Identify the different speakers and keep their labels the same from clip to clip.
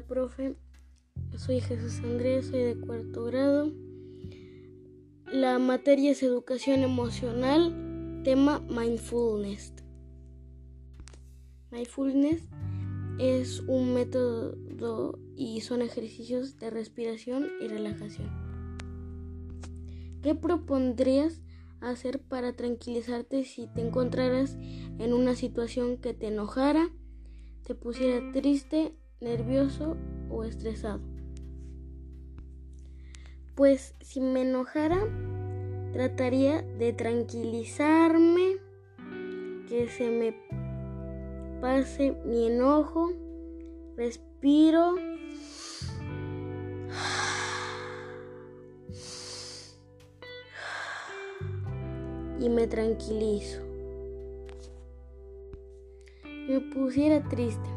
Speaker 1: profe. Soy Jesús Andrés, soy de cuarto grado. La materia es educación emocional, tema mindfulness. Mindfulness es un método y son ejercicios de respiración y relajación. ¿Qué propondrías hacer para tranquilizarte si te encontraras en una situación que te enojara, te pusiera triste, nervioso o estresado? Pues si me enojara, trataría de tranquilizarme, que se me pase mi enojo, respiro. Y me tranquilizo. Me pusiera triste,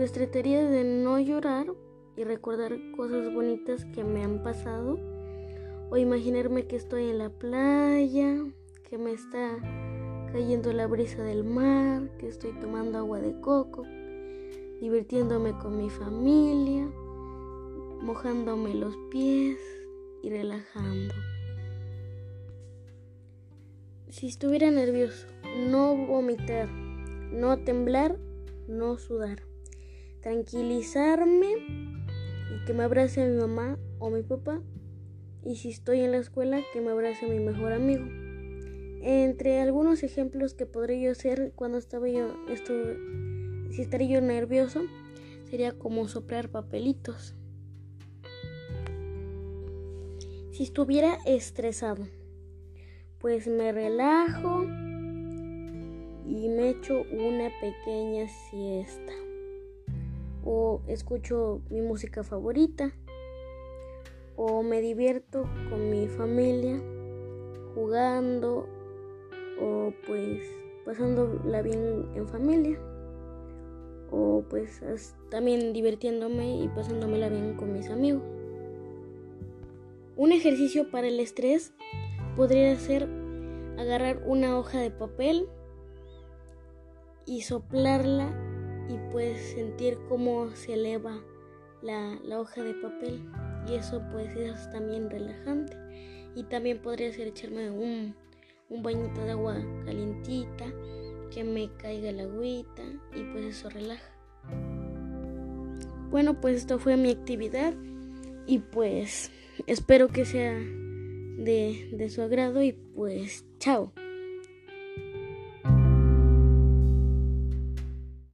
Speaker 1: pues trataría de no llorar y recordar cosas bonitas que me han pasado o imaginarme que estoy en la playa, que me está cayendo la brisa del mar, que estoy tomando agua de coco, divirtiéndome con mi familia, mojándome los pies y relajando. Si estuviera nervioso, no vomitar, no temblar, no sudar. Tranquilizarme y que me abrace mi mamá o mi papá. Y si estoy en la escuela, que me abrace mi mejor amigo. Entre algunos ejemplos que podría yo hacer cuando estaba yo, si estaría yo nervioso, sería como soplar papelitos. Si estuviera estresado, pues me relajo y me echo una pequeña siesta. O escucho mi música favorita. O me divierto con mi familia jugando o pues pasándola bien en familia o pues también divirtiéndome y pasándomela bien con mis amigos. Un ejercicio para el estrés podría ser agarrar una hoja de papel y soplarla y pues sentir cómo se eleva la, la hoja de papel y eso pues es también relajante y también podría ser echarme un un bañito de agua calientita, que me caiga la agüita y pues eso relaja. Bueno, pues esto fue mi actividad y pues espero que sea de, de su agrado y pues chao.